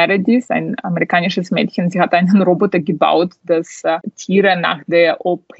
Meredith, ein amerikanisches Mädchen, sie hat einen Roboter gebaut, das äh, Tiere nach der OP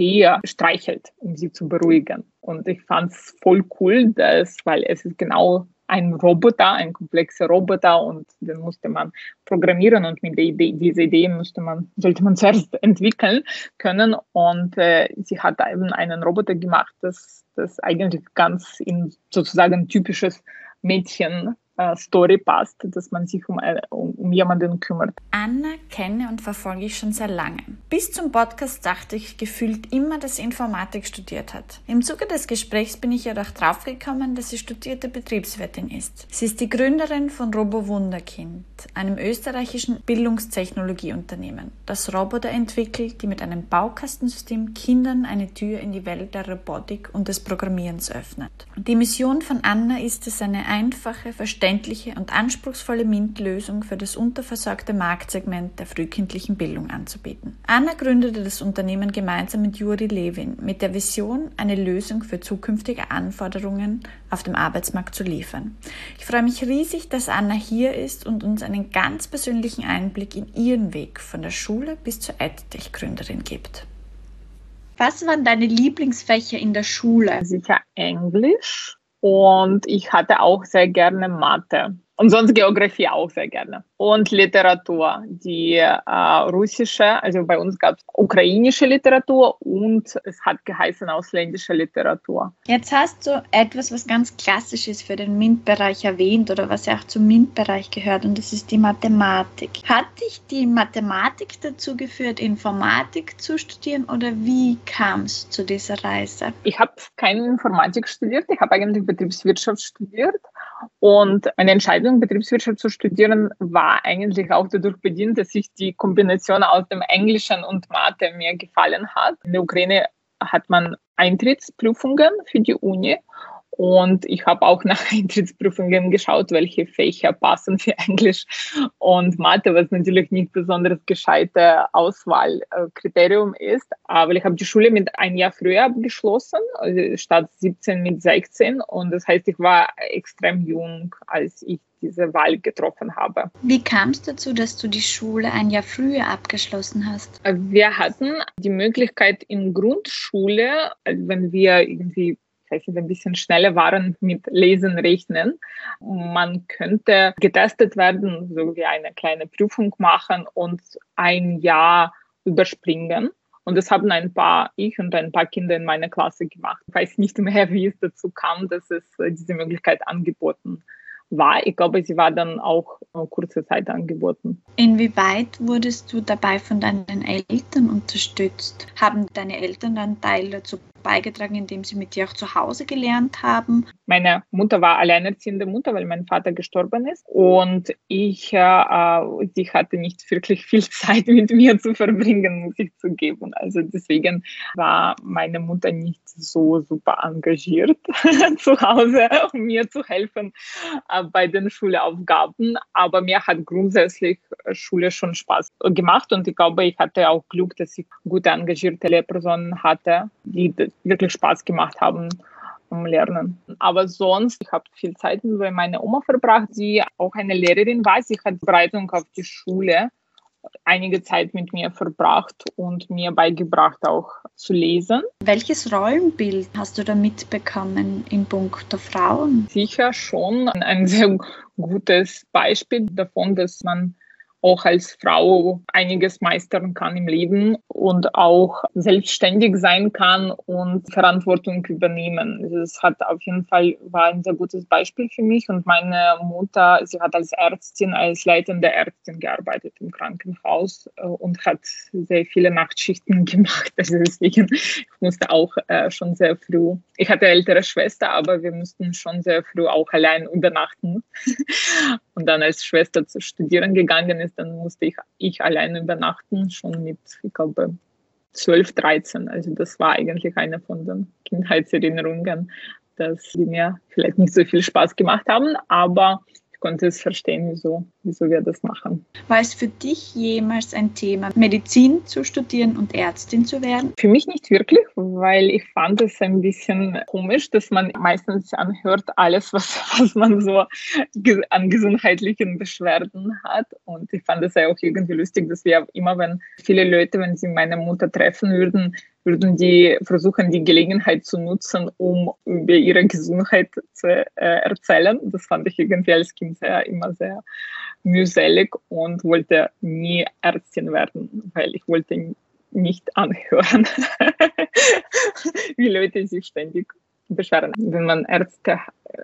streichelt, um sie zu beruhigen. Und ich fand es voll cool, dass, weil es ist genau ein Roboter, ein komplexer Roboter und den musste man programmieren und mit der Idee, diese Idee musste man, sollte man zuerst entwickeln können. Und äh, sie hat eben einen Roboter gemacht, das, das eigentlich ganz in sozusagen typisches Mädchen Story passt, dass man sich um, äh, um, um jemanden kümmert. Anna kenne und verfolge ich schon sehr lange. Bis zum Podcast dachte ich gefühlt immer, dass sie Informatik studiert hat. Im Zuge des Gesprächs bin ich jedoch draufgekommen, dass sie studierte Betriebswirtin ist. Sie ist die Gründerin von Robo Wunderkind, einem österreichischen Bildungstechnologieunternehmen, das Roboter entwickelt, die mit einem Baukastensystem Kindern eine Tür in die Welt der Robotik und des Programmierens öffnet. Die Mission von Anna ist es, eine einfache, verständliche verständliche und anspruchsvolle MINT-Lösung für das unterversorgte Marktsegment der frühkindlichen Bildung anzubieten. Anna gründete das Unternehmen gemeinsam mit Juri Levin mit der Vision, eine Lösung für zukünftige Anforderungen auf dem Arbeitsmarkt zu liefern. Ich freue mich riesig, dass Anna hier ist und uns einen ganz persönlichen Einblick in ihren Weg von der Schule bis zur EdTech-Gründerin gibt. Was waren deine Lieblingsfächer in der Schule? Sicher Englisch, und ich hatte auch sehr gerne Mathe. Und sonst Geografie auch sehr gerne. Und Literatur, die äh, russische, also bei uns gab es ukrainische Literatur und es hat geheißen ausländische Literatur. Jetzt hast du etwas, was ganz klassisch ist für den MINT-Bereich erwähnt oder was ja auch zum MINT-Bereich gehört und das ist die Mathematik. Hat dich die Mathematik dazu geführt, Informatik zu studieren oder wie kam es zu dieser Reise? Ich habe keine Informatik studiert, ich habe eigentlich Betriebswirtschaft studiert und eine Entscheidung, Betriebswirtschaft zu studieren, war eigentlich auch dadurch bedient, dass sich die Kombination aus dem Englischen und Mathe mir gefallen hat. In der Ukraine hat man Eintrittsprüfungen für die Uni und ich habe auch nach Eintrittsprüfungen geschaut, welche Fächer passen für Englisch und Mathe, was natürlich nicht besonders gescheite Auswahlkriterium ist. Aber ich habe die Schule mit ein Jahr früher abgeschlossen, also statt 17 mit 16. Und das heißt, ich war extrem jung, als ich diese Wahl getroffen habe. Wie kam es dazu, dass du die Schule ein Jahr früher abgeschlossen hast? Wir hatten die Möglichkeit in Grundschule, wenn wir irgendwie vielleicht ein bisschen schneller waren mit Lesen, Rechnen. Man könnte getestet werden, so wie eine kleine Prüfung machen und ein Jahr überspringen. Und das haben ein paar, ich und ein paar Kinder in meiner Klasse gemacht. Ich weiß nicht mehr, wie es dazu kam, dass es äh, diese Möglichkeit angeboten war. Ich glaube, sie war dann auch kurze Zeit angeboten. Inwieweit wurdest du dabei von deinen Eltern unterstützt? Haben deine Eltern dann Teil dazu beigetragen, indem sie mit dir auch zu Hause gelernt haben? Meine Mutter war alleinerziehende Mutter, weil mein Vater gestorben ist. Und ich, äh, sie hatte nicht wirklich viel Zeit mit mir zu verbringen, muss ich zugeben. Also deswegen war meine Mutter nicht so super engagiert zu Hause, um mir zu helfen äh, bei den Schulaufgaben. Aber mir hat grundsätzlich Schule schon Spaß gemacht und ich glaube, ich hatte auch Glück, dass ich gute engagierte Lehrpersonen hatte, die wirklich Spaß gemacht haben am Lernen. Aber sonst, ich habe viel Zeit bei meiner Oma verbracht, die auch eine Lehrerin war. Sie hat Bereitung auf die Schule einige Zeit mit mir verbracht und mir beigebracht, auch zu lesen. Welches Rollenbild hast du da mitbekommen in puncto Frauen? Sicher schon ein sehr gutes Beispiel davon, dass man auch als Frau einiges meistern kann im Leben und auch selbstständig sein kann und Verantwortung übernehmen. Das hat auf jeden Fall war ein sehr gutes Beispiel für mich und meine Mutter, sie hat als Ärztin, als leitende Ärztin gearbeitet im Krankenhaus äh, und hat sehr viele Nachtschichten gemacht. Also deswegen ich musste auch äh, schon sehr früh. Ich hatte ältere Schwester, aber wir mussten schon sehr früh auch allein übernachten. und dann als Schwester zu studieren gegangen ist ist, dann musste ich, ich allein übernachten, schon mit, ich glaube, 12, 13. Also das war eigentlich eine von den Kindheitserinnerungen, dass die mir vielleicht nicht so viel Spaß gemacht haben, aber konnte es verstehen, wieso, wieso wir das machen. War es für dich jemals ein Thema, Medizin zu studieren und Ärztin zu werden? Für mich nicht wirklich, weil ich fand es ein bisschen komisch, dass man meistens anhört alles, was, was man so an gesundheitlichen Beschwerden hat. Und ich fand es ja auch irgendwie lustig, dass wir immer, wenn viele Leute, wenn sie meine Mutter treffen würden, würden die versuchen, die Gelegenheit zu nutzen, um über ihre Gesundheit zu äh, erzählen. Das fand ich irgendwie als Kind sehr, immer sehr mühselig und wollte nie Ärztin werden, weil ich wollte nicht anhören, wie Leute sich ständig beschweren. Wenn man Ärzte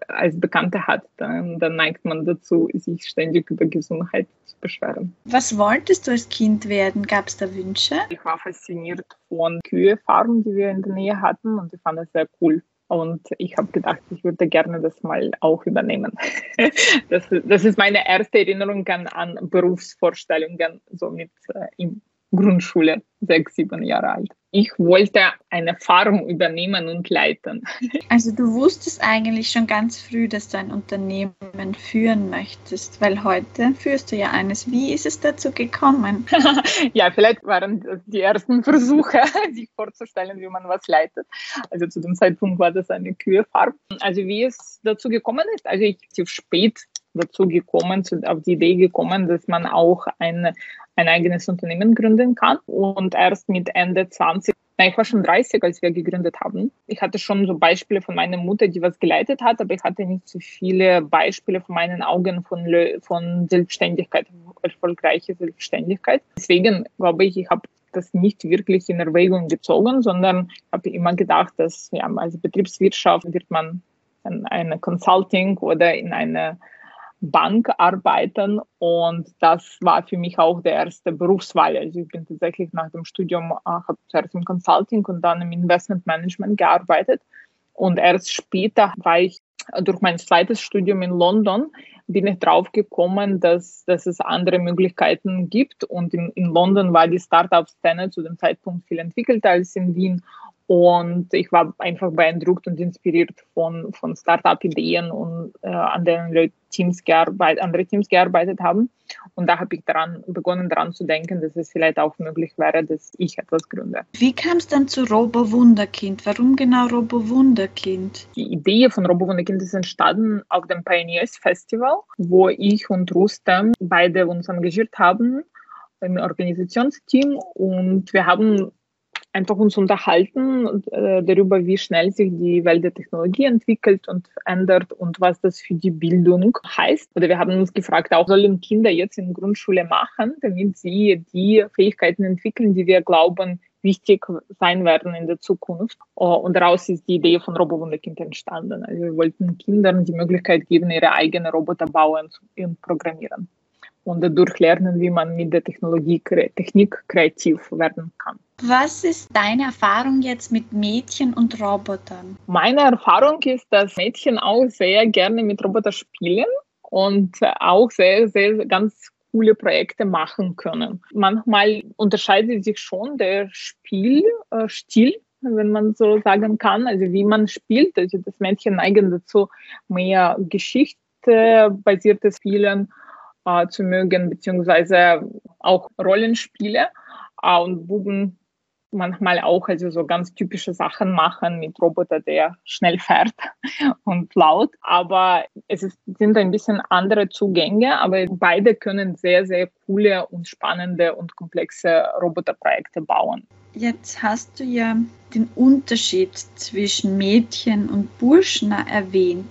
als Bekannte hat, dann, dann, neigt man dazu, sich ständig über Gesundheit zu beschweren. Was wolltest du als Kind werden? Gab es da Wünsche? Ich war fasziniert von Kühefarmen, die wir in der Nähe hatten und ich fand das sehr cool. Und ich habe gedacht, ich würde gerne das mal auch übernehmen. das, das ist meine erste Erinnerung an, an Berufsvorstellungen, so mit äh, im Grundschule, sechs, sieben Jahre alt. Ich wollte eine Farm übernehmen und leiten. Also du wusstest eigentlich schon ganz früh, dass du ein Unternehmen führen möchtest, weil heute führst du ja eines. Wie ist es dazu gekommen? ja, vielleicht waren das die ersten Versuche, sich vorzustellen, wie man was leitet. Also zu dem Zeitpunkt war das eine Kühefarm. Also wie es dazu gekommen ist, also ich zu spät dazu gekommen, auf die Idee gekommen, dass man auch ein, ein eigenes Unternehmen gründen kann. Und erst mit Ende 20, nein, ich war schon 30, als wir gegründet haben. Ich hatte schon so Beispiele von meiner Mutter, die was geleitet hat, aber ich hatte nicht so viele Beispiele von meinen Augen von, von Selbstständigkeit, erfolgreiche Selbstständigkeit. Deswegen glaube ich, ich habe das nicht wirklich in Erwägung gezogen, sondern habe immer gedacht, dass ja, als Betriebswirtschaft wird man in eine Consulting oder in eine Bank arbeiten und das war für mich auch der erste Berufswahl. Also ich bin tatsächlich nach dem Studium, äh, zuerst im Consulting und dann im Investment Management gearbeitet und erst später war ich durch mein zweites Studium in London bin ich drauf gekommen, dass, dass es andere Möglichkeiten gibt. Und in, in London war die Startup-Szene zu dem Zeitpunkt viel entwickelter als in Wien. Und ich war einfach beeindruckt und inspiriert von, von Startup-Ideen und äh, an Leute Teams gearbeitet, andere Teams gearbeitet haben. Und da habe ich daran begonnen, daran zu denken, dass es vielleicht auch möglich wäre, dass ich etwas gründe. Wie kam es dann zu Robo Wunderkind? Warum genau Robo Wunderkind? Die Idee von Robo Wunderkind ist entstanden auf dem Pioneers Festival, wo ich und Rustem beide uns engagiert haben im Organisationsteam und wir haben einfach uns unterhalten äh, darüber, wie schnell sich die Welt der Technologie entwickelt und verändert und was das für die Bildung heißt. Oder wir haben uns gefragt, auch sollen Kinder jetzt in Grundschule machen, damit sie die Fähigkeiten entwickeln, die wir glauben, wichtig sein werden in der Zukunft. Oh, und daraus ist die Idee von Robowunderkind entstanden. Also wir wollten Kindern die Möglichkeit geben, ihre eigenen Roboter bauen und programmieren und dadurch lernen, wie man mit der Technologie, Technik kreativ werden kann. Was ist deine Erfahrung jetzt mit Mädchen und Robotern? Meine Erfahrung ist, dass Mädchen auch sehr gerne mit Robotern spielen und auch sehr, sehr ganz coole Projekte machen können. Manchmal unterscheidet sich schon der Spielstil, wenn man so sagen kann, also wie man spielt. Also das Mädchen neigen dazu, mehr geschichtebasiertes Spielen äh, zu mögen, beziehungsweise auch Rollenspiele. Äh, und Buben manchmal auch also so ganz typische Sachen machen mit Roboter, der schnell fährt und laut. Aber es ist, sind ein bisschen andere Zugänge, aber beide können sehr, sehr coole und spannende und komplexe Roboterprojekte bauen. Jetzt hast du ja den Unterschied zwischen Mädchen und Burschen erwähnt.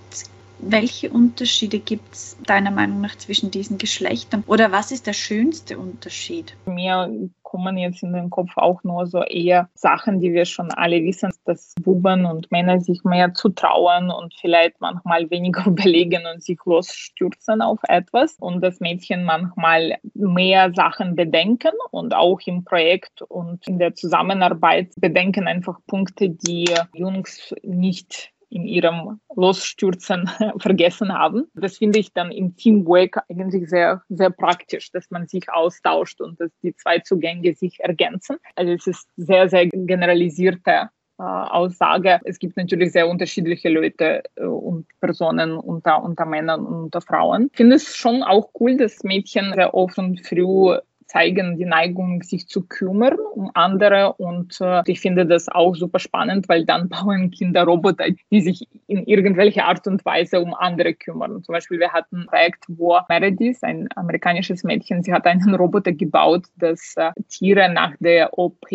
Welche Unterschiede gibt es deiner Meinung nach zwischen diesen Geschlechtern? Oder was ist der schönste Unterschied? Mir kommen jetzt in den Kopf auch nur so eher Sachen, die wir schon alle wissen, dass Buben und Männer sich mehr zutrauen und vielleicht manchmal weniger überlegen und sich losstürzen auf etwas und das Mädchen manchmal mehr Sachen bedenken und auch im Projekt und in der Zusammenarbeit bedenken einfach Punkte, die Jungs nicht in ihrem Losstürzen vergessen haben. Das finde ich dann im Teamwork eigentlich sehr, sehr praktisch, dass man sich austauscht und dass die zwei Zugänge sich ergänzen. Also es ist sehr, sehr generalisierte äh, Aussage. Es gibt natürlich sehr unterschiedliche Leute äh, und Personen unter, unter Männern und unter Frauen. Ich finde es schon auch cool, dass Mädchen sehr offen früh zeigen die Neigung, sich zu kümmern um andere. Und äh, ich finde das auch super spannend, weil dann bauen Kinder Roboter, die sich in irgendwelcher Art und Weise um andere kümmern. Zum Beispiel, wir hatten ein Projekt, wo Meredith, ein amerikanisches Mädchen, sie hat einen Roboter gebaut, das äh, Tiere nach der OP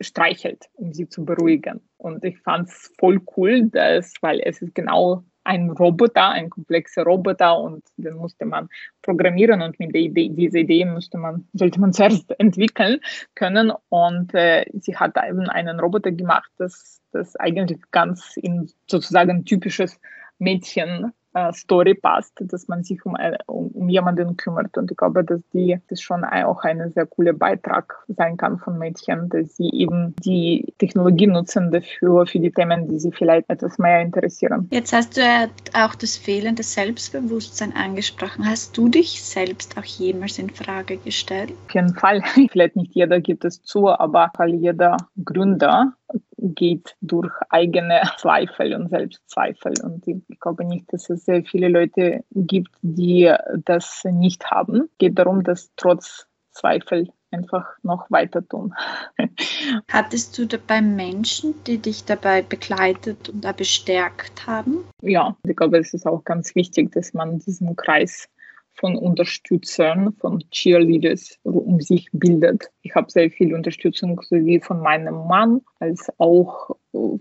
streichelt, um sie zu beruhigen. Und ich fand es voll cool, dass, weil es ist genau ein Roboter, ein komplexer Roboter und den musste man programmieren und mit der Idee, diese Idee musste man, sollte man zuerst entwickeln können. Und äh, sie hat eben einen Roboter gemacht, das, das eigentlich ganz in sozusagen typisches Mädchen Story passt, dass man sich um, äh, um, um, jemanden kümmert. Und ich glaube, dass die das schon auch ein sehr cooler Beitrag sein kann von Mädchen, dass sie eben die Technologie nutzen dafür, für die Themen, die sie vielleicht etwas mehr interessieren. Jetzt hast du ja auch das fehlende Selbstbewusstsein angesprochen. Hast du dich selbst auch jemals in Frage gestellt? Auf jeden Fall. Vielleicht nicht jeder gibt es zu, aber jeder Gründer geht durch eigene Zweifel und Selbstzweifel. Und ich, glaube nicht, dass es sehr viele Leute gibt, die das nicht haben. Es geht darum, dass trotz Zweifel einfach noch weiter tun. Hattest du dabei Menschen, die dich dabei begleitet und da bestärkt haben? Ja, ich glaube, es ist auch ganz wichtig, dass man diesen Kreis von Unterstützern, von Cheerleaders um sich bildet. Ich habe sehr viel Unterstützung sowie von meinem Mann als auch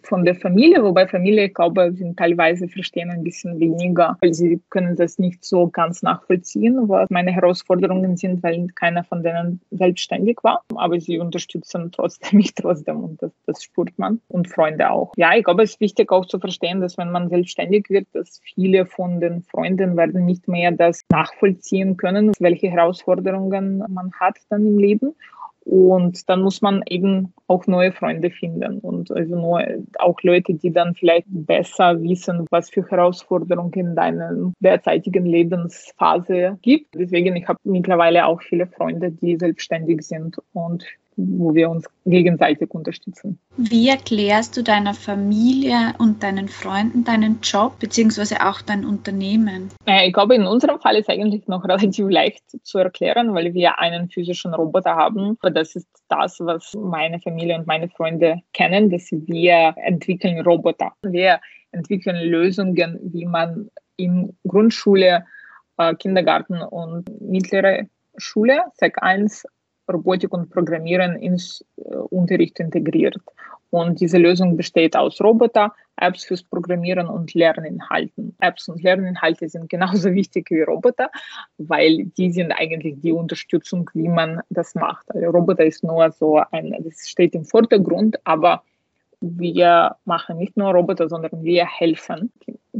von der Familie, wobei Familie, ich glaube, sind teilweise verstehen ein bisschen weniger, weil sie können das nicht so ganz nachvollziehen, was meine Herausforderungen sind, weil keiner von denen selbstständig war. Aber sie unterstützen trotzdem mich trotzdem und das, das spürt man und Freunde auch. Ja, ich glaube, es ist wichtig auch zu verstehen, dass wenn man selbstständig wird, dass viele von den Freunden werden nicht mehr das nachvollziehen können, welche Herausforderungen man hat dann im Leben. Und dann muss man eben auch neue Freunde finden und also nur auch Leute, die dann vielleicht besser wissen, was für Herausforderungen in deiner derzeitigen Lebensphase gibt. Deswegen, ich habe mittlerweile auch viele Freunde, die selbstständig sind und wo wir uns gegenseitig unterstützen. Wie erklärst du deiner Familie und deinen Freunden deinen Job bzw. auch dein Unternehmen? Äh, ich glaube, in unserem Fall ist eigentlich noch relativ leicht zu erklären, weil wir einen physischen Roboter haben. Das ist das, was meine Familie und meine Freunde kennen, dass wir entwickeln Roboter. Wir entwickeln Lösungen, wie man in Grundschule, äh, Kindergarten und mittlere Schule, SEC 1, Robotik und Programmieren ins äh, Unterricht integriert. Und diese Lösung besteht aus Roboter, Apps fürs Programmieren und Lerninhalten. Apps und Lerninhalte sind genauso wichtig wie Roboter, weil die sind eigentlich die Unterstützung, wie man das macht. Also Roboter ist nur so ein, das steht im Vordergrund, aber wir machen nicht nur Roboter, sondern wir helfen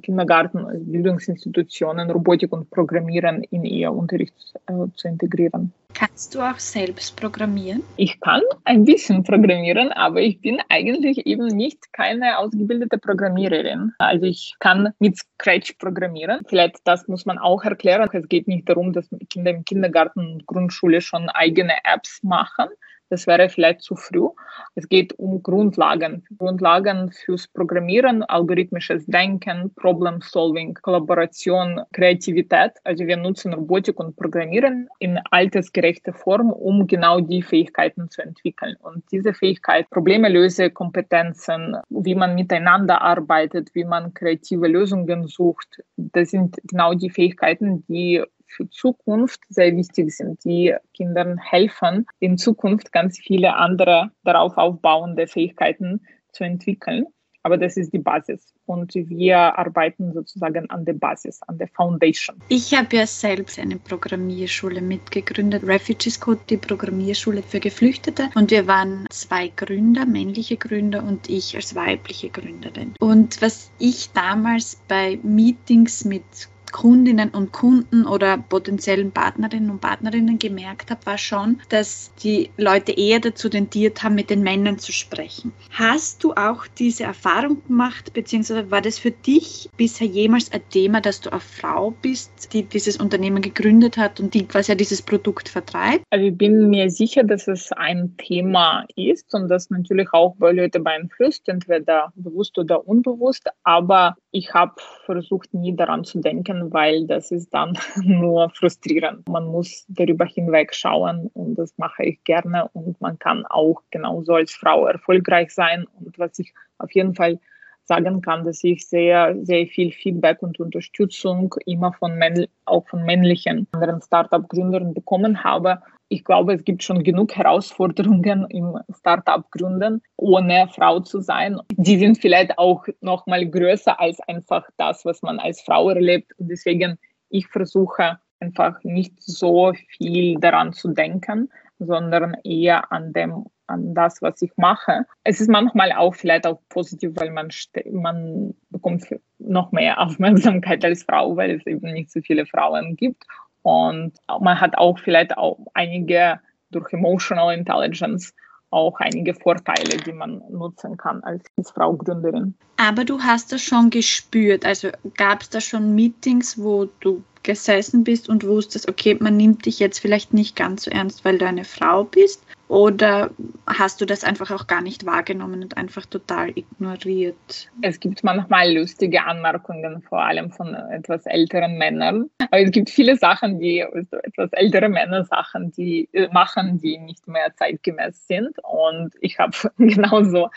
Kindergarten, Bildungsinstitutionen, Robotik und Programmieren in ihr Unterricht äh, zu integrieren. Kannst du auch selbst programmieren? Ich kann ein bisschen programmieren, aber ich bin eigentlich eben nicht keine ausgebildete Programmiererin. Also ich kann mit Scratch programmieren. Vielleicht das muss man auch erklären. Es geht nicht darum, dass Kinder im Kindergarten und Grundschule schon eigene Apps machen, das wäre vielleicht zu früh. Es geht um Grundlagen. Grundlagen fürs Programmieren, algorithmisches Denken, Problem Solving, Kollaboration, Kreativität. Also wir nutzen Robotik und Programmieren in altersgerechter Form, um genau die Fähigkeiten zu entwickeln. Und diese Fähigkeit, Probleme löse, Kompetenzen, wie man miteinander arbeitet, wie man kreative Lösungen sucht, das sind genau die Fähigkeiten, die für Zukunft sehr wichtig sind, die Kindern helfen, in Zukunft ganz viele andere darauf aufbauende Fähigkeiten zu entwickeln. Aber das ist die Basis und wir arbeiten sozusagen an der Basis, an der Foundation. Ich habe ja selbst eine Programmierschule mitgegründet, Refugees Code, die Programmierschule für Geflüchtete. Und wir waren zwei Gründer, männliche Gründer und ich als weibliche Gründerin. Und was ich damals bei Meetings mit Kundinnen und Kunden oder potenziellen Partnerinnen und Partnerinnen gemerkt habe, war schon, dass die Leute eher dazu tendiert haben, mit den Männern zu sprechen. Hast du auch diese Erfahrung gemacht, beziehungsweise war das für dich bisher jemals ein Thema, dass du eine Frau bist, die dieses Unternehmen gegründet hat und die quasi dieses Produkt vertreibt? Also ich bin mir sicher, dass es ein Thema ist und das natürlich auch bei Leuten beeinflusst, entweder bewusst oder unbewusst. Aber ich habe versucht, nie daran zu denken, weil das ist dann nur frustrierend. Man muss darüber hinweg schauen und das mache ich gerne und man kann auch genauso als Frau erfolgreich sein. Und was ich auf jeden Fall sagen kann, dass ich sehr, sehr viel Feedback und Unterstützung immer von Männ auch von männlichen anderen Startup-Gründern bekommen habe. Ich glaube, es gibt schon genug Herausforderungen im Startup-Gründen, ohne Frau zu sein. Die sind vielleicht auch noch mal größer als einfach das, was man als Frau erlebt. Deswegen, ich versuche einfach nicht so viel daran zu denken, sondern eher an dem an das, was ich mache. Es ist manchmal auch vielleicht auch positiv, weil man, man bekommt noch mehr Aufmerksamkeit als Frau, weil es eben nicht so viele Frauen gibt. Und man hat auch vielleicht auch einige durch Emotional Intelligence auch einige Vorteile, die man nutzen kann als Frau Gründerin. Aber du hast das schon gespürt. Also gab es da schon Meetings, wo du gesessen bist und wusstest, okay, man nimmt dich jetzt vielleicht nicht ganz so ernst, weil du eine Frau bist? Oder hast du das einfach auch gar nicht wahrgenommen und einfach total ignoriert? Es gibt manchmal lustige Anmerkungen, vor allem von etwas älteren Männern. Aber es gibt viele Sachen, die etwas ältere Männer Sachen, die machen, die nicht mehr zeitgemäß sind. Und ich habe genauso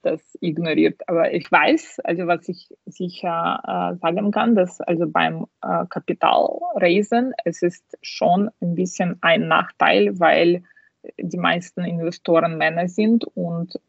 das ignoriert. Aber ich weiß, also was ich sicher äh, sagen kann, dass also beim äh, Kapitalraisen es ist schon ein bisschen ein Nachteil, weil die meisten Investoren Männer sind und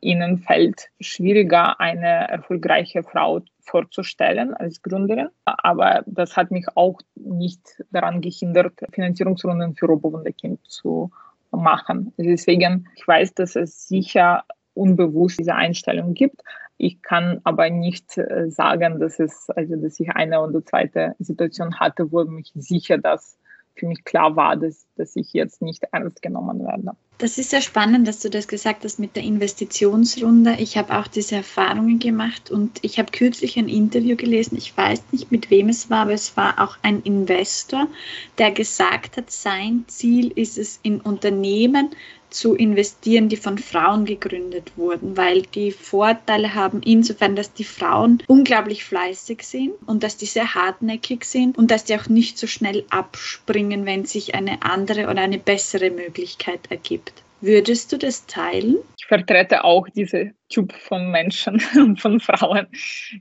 ihnen fällt schwieriger, eine erfolgreiche Frau vorzustellen als Gründerin. Aber das hat mich auch nicht daran gehindert, Finanzierungsrunden für Robo-Wunderkind zu machen. Deswegen, ich weiß, dass es sicher unbewusst diese Einstellung gibt. Ich kann aber nicht äh, sagen, dass es, also, dass ich eine oder zweite Situation hatte, wo mich sicher das für mich klar war, dass, dass ich jetzt nicht ernst genommen werde. Das ist sehr spannend, dass du das gesagt hast mit der Investitionsrunde. Ich habe auch diese Erfahrungen gemacht und ich habe kürzlich ein Interview gelesen. Ich weiß nicht, mit wem es war, aber es war auch ein Investor, der gesagt hat, sein Ziel ist es, in Unternehmen zu investieren, die von Frauen gegründet wurden, weil die Vorteile haben insofern, dass die Frauen unglaublich fleißig sind und dass die sehr hartnäckig sind und dass die auch nicht so schnell abspringen, wenn sich eine andere oder eine bessere Möglichkeit ergibt. Würdest du das teilen? Ich vertrete auch diese Typ von Menschen und von Frauen,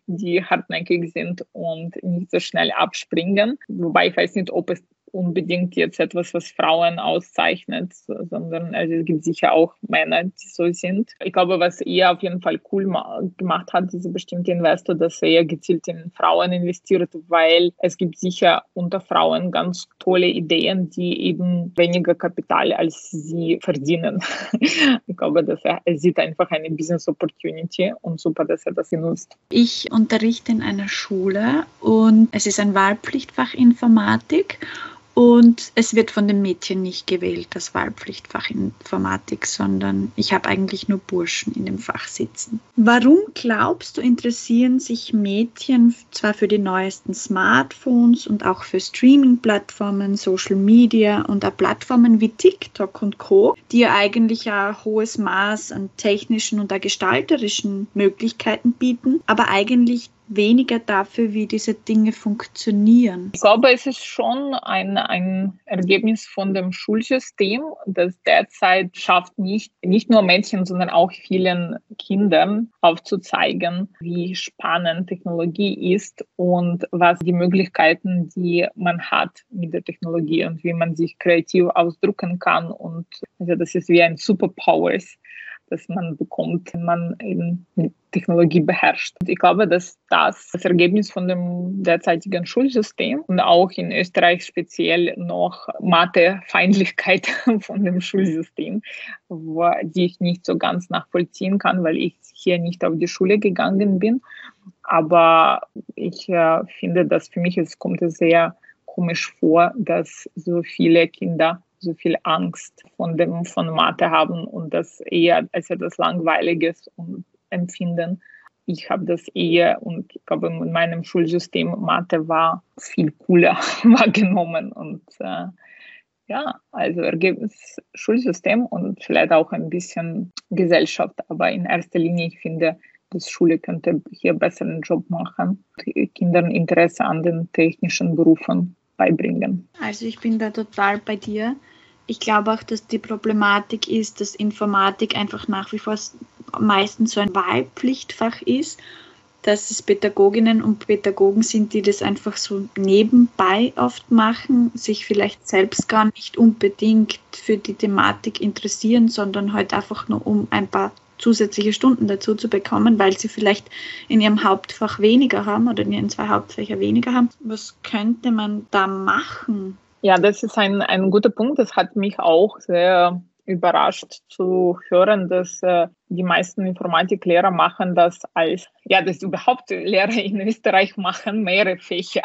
die hartnäckig sind und nicht so schnell abspringen. Wobei ich weiß nicht, ob es unbedingt jetzt etwas, was Frauen auszeichnet, sondern also es gibt sicher auch Männer, die so sind. Ich glaube, was er auf jeden Fall cool gemacht hat, dieser bestimmte Investor, dass er gezielt in Frauen investiert, weil es gibt sicher unter Frauen ganz tolle Ideen, die eben weniger Kapital als sie verdienen. ich glaube, dass er, er sieht einfach eine Business Opportunity und super, dass er das nutzt. Ich unterrichte in einer Schule und es ist ein Wahlpflichtfach Informatik und es wird von den Mädchen nicht gewählt, das Wahlpflichtfach Informatik, sondern ich habe eigentlich nur Burschen in dem Fach sitzen. Warum glaubst du, interessieren sich Mädchen zwar für die neuesten Smartphones und auch für Streaming-Plattformen, Social Media und auch Plattformen wie TikTok und Co., die ja eigentlich ein hohes Maß an technischen und gestalterischen Möglichkeiten bieten, aber eigentlich weniger dafür, wie diese Dinge funktionieren. Ich glaube, es ist schon ein, ein Ergebnis von dem Schulsystem, das derzeit schafft, nicht, nicht nur Mädchen, sondern auch vielen Kindern aufzuzeigen, wie spannend Technologie ist und was die Möglichkeiten, die man hat mit der Technologie und wie man sich kreativ ausdrücken kann. Und also das ist wie ein Superpowers das man bekommt, wenn man eben Technologie beherrscht. Und ich glaube, dass das das Ergebnis von dem derzeitigen Schulsystem und auch in Österreich speziell noch Mathe-Feindlichkeit von dem Schulsystem, die ich nicht so ganz nachvollziehen kann, weil ich hier nicht auf die Schule gegangen bin. Aber ich äh, finde, dass für mich es kommt sehr komisch vor, dass so viele Kinder so viel Angst von dem von Mathe haben und das eher als etwas Langweiliges empfinden. Ich habe das eher und ich glaube in meinem Schulsystem Mathe war viel cooler wahrgenommen und äh, ja, also Ergebnis Schulsystem und vielleicht auch ein bisschen Gesellschaft, aber in erster Linie ich finde die Schule könnte hier besseren Job machen, Kindern Interesse an den technischen Berufen beibringen. Also ich bin da total bei dir. Ich glaube auch, dass die Problematik ist, dass Informatik einfach nach wie vor meistens so ein Wahlpflichtfach ist, dass es Pädagoginnen und Pädagogen sind, die das einfach so nebenbei oft machen, sich vielleicht selbst gar nicht unbedingt für die Thematik interessieren, sondern halt einfach nur um ein paar zusätzliche Stunden dazu zu bekommen, weil sie vielleicht in ihrem Hauptfach weniger haben oder in ihren zwei Hauptfächer weniger haben. Was könnte man da machen? Ja, das ist ein, ein guter Punkt. Das hat mich auch sehr überrascht zu hören, dass äh, die meisten Informatiklehrer machen das als, ja, dass überhaupt Lehrer in Österreich machen mehrere Fächer.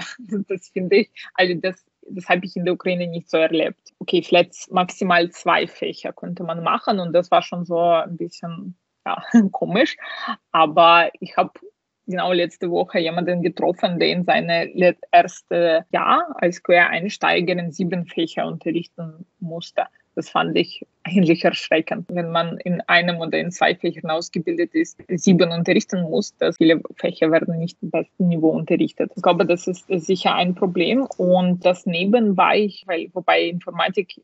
Das finde ich, also das, das habe ich in der Ukraine nicht so erlebt. Okay, vielleicht maximal zwei Fächer konnte man machen und das war schon so ein bisschen ja, komisch. Aber ich habe genau letzte Woche jemanden getroffen, der in seine erste Jahr als Quereinsteigerin sieben Fächer unterrichten musste. Das fand ich eigentlich erschreckend. Wenn man in einem oder in zwei Fächern ausgebildet ist, sieben unterrichten muss, dass viele Fächer werden nicht im besten Niveau unterrichtet. Ich glaube, das ist sicher ein Problem. Und das nebenbei, weil, wobei Informatik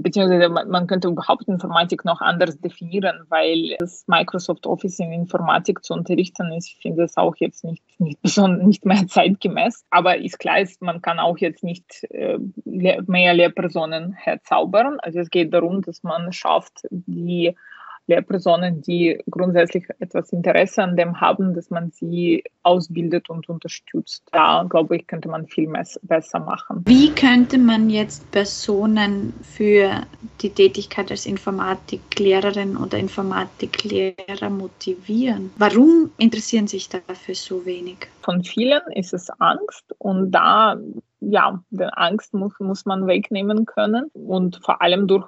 beziehungsweise man könnte überhaupt Informatik noch anders definieren, weil das Microsoft Office in Informatik zu unterrichten ist, ich finde es auch jetzt nicht, nicht, nicht mehr zeitgemäß. Aber ist klar, ist, man kann auch jetzt nicht äh, mehr Lehrpersonen herzaubern. Also es geht darum, dass man schafft, die Lehrpersonen, die grundsätzlich etwas Interesse an dem haben, dass man sie ausbildet und unterstützt. Da, glaube ich, könnte man viel besser machen. Wie könnte man jetzt Personen für die Tätigkeit als Informatiklehrerin oder Informatiklehrer motivieren? Warum interessieren sich dafür so wenig? Von vielen ist es Angst und da ja, die Angst muss, muss man wegnehmen können und vor allem durch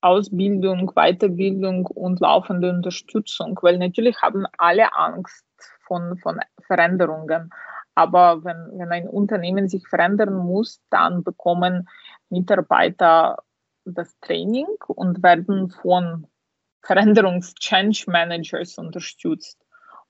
Ausbildung, Weiterbildung und laufende Unterstützung, weil natürlich haben alle Angst von, von Veränderungen. Aber wenn, wenn ein Unternehmen sich verändern muss, dann bekommen Mitarbeiter das Training und werden von Veränderungs-Change Managers unterstützt.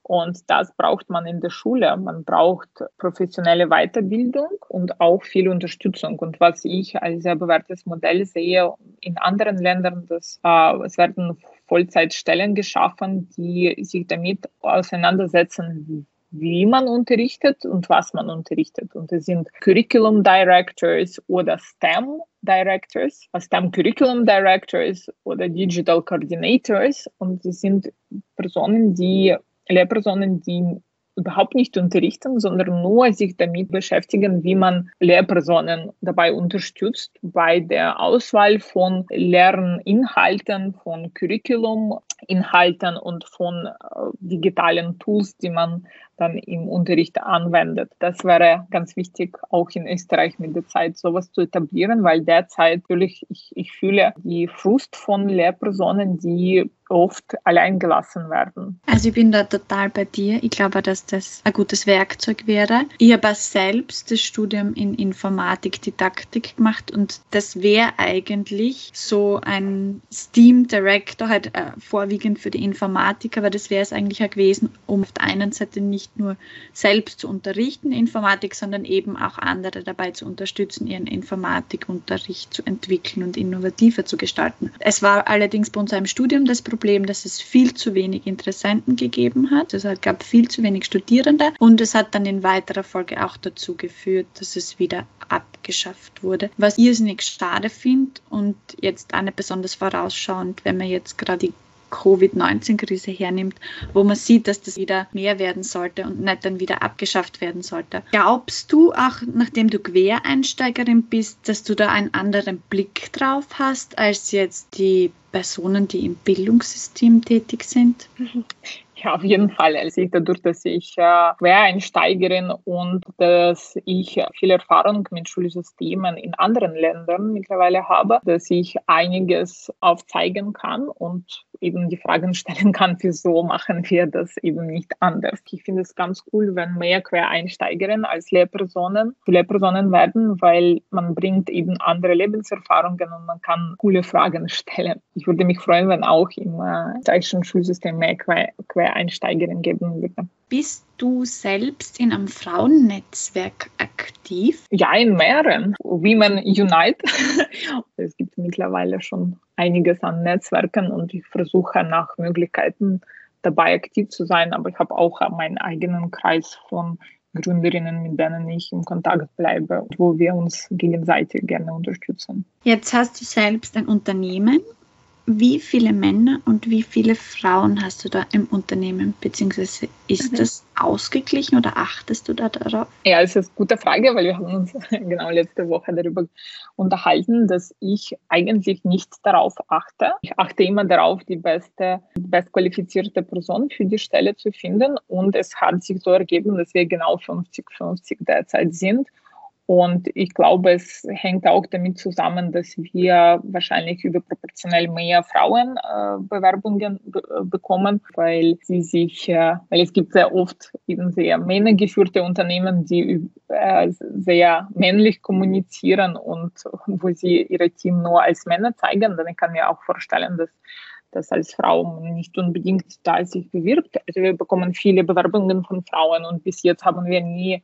Und das braucht man in der Schule. Man braucht professionelle Weiterbildung und auch viel Unterstützung. Und was ich als sehr bewährtes Modell sehe in anderen Ländern, dass äh, es werden Vollzeitstellen geschaffen, die sich damit auseinandersetzen, wie man unterrichtet und was man unterrichtet. Und es sind Curriculum Directors oder STEM Directors, STEM Curriculum Directors oder Digital Coordinators. Und sie sind Personen, die Lehrpersonen, die überhaupt nicht unterrichten, sondern nur sich damit beschäftigen, wie man Lehrpersonen dabei unterstützt bei der Auswahl von Lerninhalten, von Curriculuminhalten und von äh, digitalen Tools, die man dann im Unterricht anwendet. Das wäre ganz wichtig, auch in Österreich mit der Zeit sowas zu etablieren, weil derzeit natürlich, ich, ich fühle die Frust von Lehrpersonen, die oft allein gelassen werden. Also ich bin da total bei dir. Ich glaube, dass das ein gutes Werkzeug wäre. Ich habe selbst das Studium in Informatik, Didaktik gemacht und das wäre eigentlich so ein Steam Director, halt äh, vorwiegend für die Informatik, aber das wäre es eigentlich auch gewesen, um auf der einen Seite nicht nur selbst zu unterrichten Informatik, sondern eben auch andere dabei zu unterstützen, ihren Informatikunterricht zu entwickeln und innovativer zu gestalten. Es war allerdings bei uns im Studium das Problem, Problem, dass es viel zu wenig Interessenten gegeben hat. Es gab viel zu wenig Studierende und es hat dann in weiterer Folge auch dazu geführt, dass es wieder abgeschafft wurde. Was ich irrsinnig schade finde und jetzt auch nicht besonders vorausschauend, wenn man jetzt gerade die Covid-19-Krise hernimmt, wo man sieht, dass das wieder mehr werden sollte und nicht dann wieder abgeschafft werden sollte. Glaubst du auch, nachdem du Quereinsteigerin bist, dass du da einen anderen Blick drauf hast als jetzt die Personen, die im Bildungssystem tätig sind? Ja, auf jeden Fall. Also dadurch, dass ich äh, Quereinsteigerin und dass ich viel Erfahrung mit Schulsystemen in anderen Ländern mittlerweile habe, dass ich einiges aufzeigen kann und eben die Fragen stellen kann, wieso machen wir das eben nicht anders. Ich finde es ganz cool, wenn mehr Quereinsteigerinnen als Lehrpersonen Lehrpersonen werden, weil man bringt eben andere Lebenserfahrungen und man kann coole Fragen stellen. Ich würde mich freuen, wenn auch im äh, deutschen Schulsystem mehr Quer Quereinsteigerinnen geben würde. Bist du selbst in einem Frauennetzwerk aktiv? Ja, in mehreren. Women Unite. es gibt mittlerweile schon einiges an Netzwerken und ich versuche nach Möglichkeiten dabei aktiv zu sein, aber ich habe auch meinen eigenen Kreis von Gründerinnen, mit denen ich im Kontakt bleibe, wo wir uns gegenseitig gerne unterstützen. Jetzt hast du selbst ein Unternehmen wie viele Männer und wie viele Frauen hast du da im Unternehmen? Beziehungsweise ist mhm. das ausgeglichen oder achtest du da darauf? Ja, es ist eine gute Frage, weil wir haben uns genau letzte Woche darüber unterhalten, dass ich eigentlich nicht darauf achte. Ich achte immer darauf, die beste, bestqualifizierte Person für die Stelle zu finden. Und es hat sich so ergeben, dass wir genau 50-50 derzeit sind. Und ich glaube, es hängt auch damit zusammen, dass wir wahrscheinlich überproportional mehr Frauenbewerbungen äh, be bekommen, weil sie sich, äh, weil es gibt sehr oft eben sehr männergeführte Unternehmen, die äh, sehr männlich kommunizieren und wo sie ihre Team nur als Männer zeigen. Dann kann ich mir auch vorstellen, dass das als Frau nicht unbedingt da sich bewirbt. Also wir bekommen viele Bewerbungen von Frauen und bis jetzt haben wir nie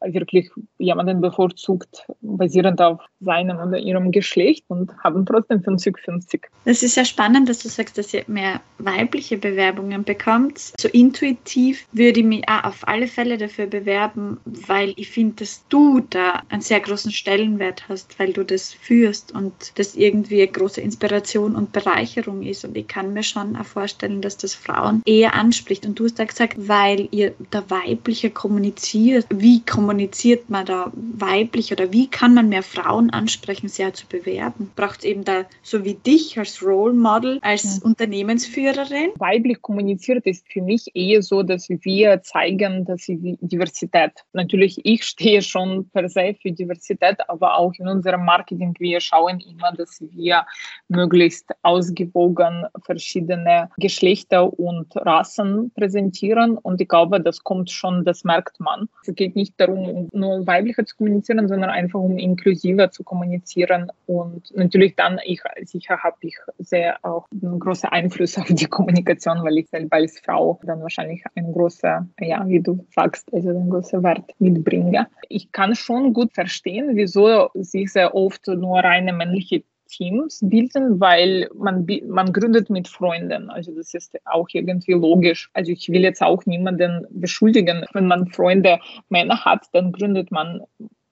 wirklich jemanden bevorzugt, basierend auf seinem oder ihrem Geschlecht und haben trotzdem 50-50. Das ist ja spannend, dass du sagst, dass ihr mehr weibliche Bewerbungen bekommt. So intuitiv würde ich mich auch auf alle Fälle dafür bewerben, weil ich finde, dass du da einen sehr großen Stellenwert hast, weil du das führst und das irgendwie eine große Inspiration und Bereicherung ist. Und ich kann mir schon auch vorstellen, dass das Frauen eher anspricht. Und du hast da gesagt, weil ihr da weiblicher kommuniziert. Wie kommuniziert kommuniziert man da weiblich oder wie kann man mehr Frauen ansprechen, sehr zu bewerben? Braucht es eben da so wie dich als Role Model, als mhm. Unternehmensführerin? Weiblich kommuniziert ist für mich eher so, dass wir zeigen, dass sie Diversität. Natürlich, ich stehe schon per se für Diversität, aber auch in unserem Marketing, wir schauen immer, dass wir möglichst ausgewogen verschiedene Geschlechter und Rassen präsentieren. Und ich glaube, das kommt schon, das merkt man. Es geht nicht darum, um nur weiblicher zu kommunizieren, sondern einfach um inklusiver zu kommunizieren. Und natürlich dann, ich sicher habe ich sehr auch einen großen Einfluss auf die Kommunikation, weil ich selber als Frau dann wahrscheinlich einen großen, ja, wie du sagst, also einen großen Wert mitbringe. Ich kann schon gut verstehen, wieso sich sehr oft nur reine männliche Teams bilden, weil man, man gründet mit Freunden. Also das ist auch irgendwie logisch. Also ich will jetzt auch niemanden beschuldigen. Wenn man Freunde Männer hat, dann gründet man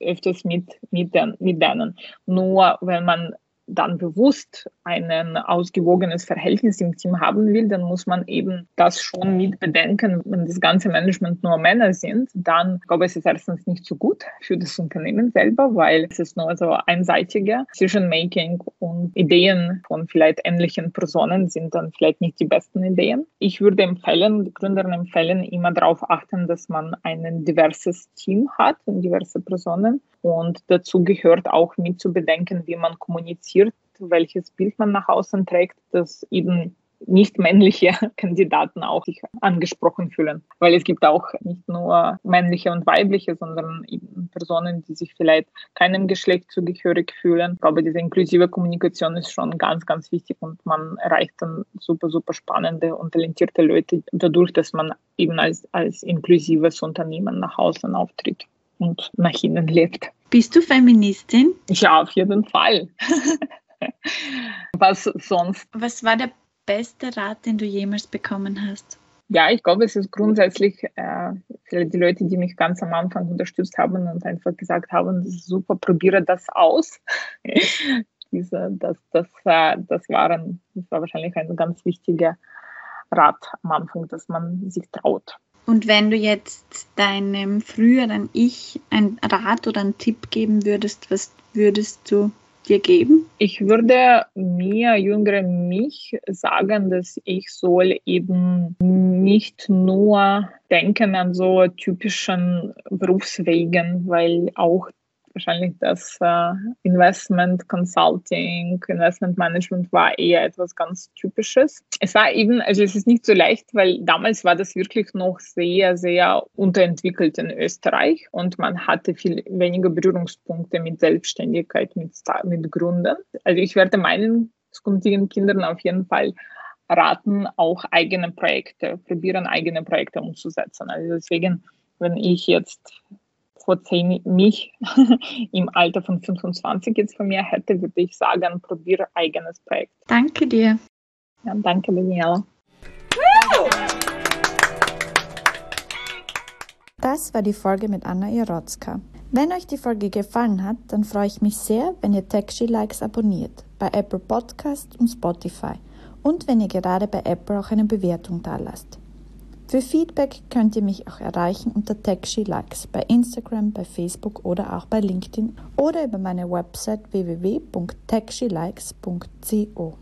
öfters mit, mit, den, mit denen. Nur wenn man dann bewusst ein ausgewogenes Verhältnis im Team haben will, dann muss man eben das schon mit bedenken. Wenn das ganze Management nur Männer sind, dann glaube ich, ist es erstens nicht so gut für das Unternehmen selber, weil es ist nur so einseitige Decision-Making und Ideen von vielleicht ähnlichen Personen sind dann vielleicht nicht die besten Ideen. Ich würde empfehlen, die Gründerinnen empfehlen, immer darauf achten, dass man ein diverses Team hat und diverse Personen und dazu gehört auch mit zu bedenken, wie man kommuniziert, welches Bild man nach außen trägt, dass eben nicht männliche Kandidaten auch sich angesprochen fühlen. Weil es gibt auch nicht nur männliche und weibliche, sondern eben Personen, die sich vielleicht keinem Geschlecht zugehörig fühlen. Ich glaube, diese inklusive Kommunikation ist schon ganz, ganz wichtig und man erreicht dann super, super spannende und talentierte Leute dadurch, dass man eben als, als inklusives Unternehmen nach außen auftritt und nach innen lebt. Bist du Feministin? Ja, auf jeden Fall. Was sonst? Was war der beste Rat, den du jemals bekommen hast? Ja, ich glaube, es ist grundsätzlich äh, die Leute, die mich ganz am Anfang unterstützt haben und einfach gesagt haben, super, probiere das aus. Diese, das, das, äh, das, waren, das war wahrscheinlich ein ganz wichtiger Rat am Anfang, dass man sich traut. Und wenn du jetzt deinem früheren Ich ein Rat oder einen Tipp geben würdest, was würdest du dir geben? Ich würde mir, jüngere mich, sagen, dass ich soll eben nicht nur denken an so typischen Berufswegen, weil auch wahrscheinlich das äh, Investment Consulting, Investment Management war eher etwas ganz Typisches. Es war eben, also es ist nicht so leicht, weil damals war das wirklich noch sehr, sehr unterentwickelt in Österreich und man hatte viel weniger Berührungspunkte mit Selbstständigkeit, mit, mit Gründen. Also ich werde meinen zukünftigen Kindern auf jeden Fall raten, auch eigene Projekte, probieren eigene Projekte umzusetzen. Also deswegen, wenn ich jetzt vor zehn mich im Alter von 25 jetzt von mir hätte, würde ich sagen, probiere eigenes Projekt. Danke dir. Ja, danke, Daniela. Das war die Folge mit Anna Jarotzka. Wenn euch die Folge gefallen hat, dann freue ich mich sehr, wenn ihr Techshy Likes abonniert bei Apple Podcast und Spotify und wenn ihr gerade bei Apple auch eine Bewertung da lasst. Für Feedback könnt ihr mich auch erreichen unter TechSheLikes bei Instagram, bei Facebook oder auch bei LinkedIn oder über meine Website www.techshelikes.co.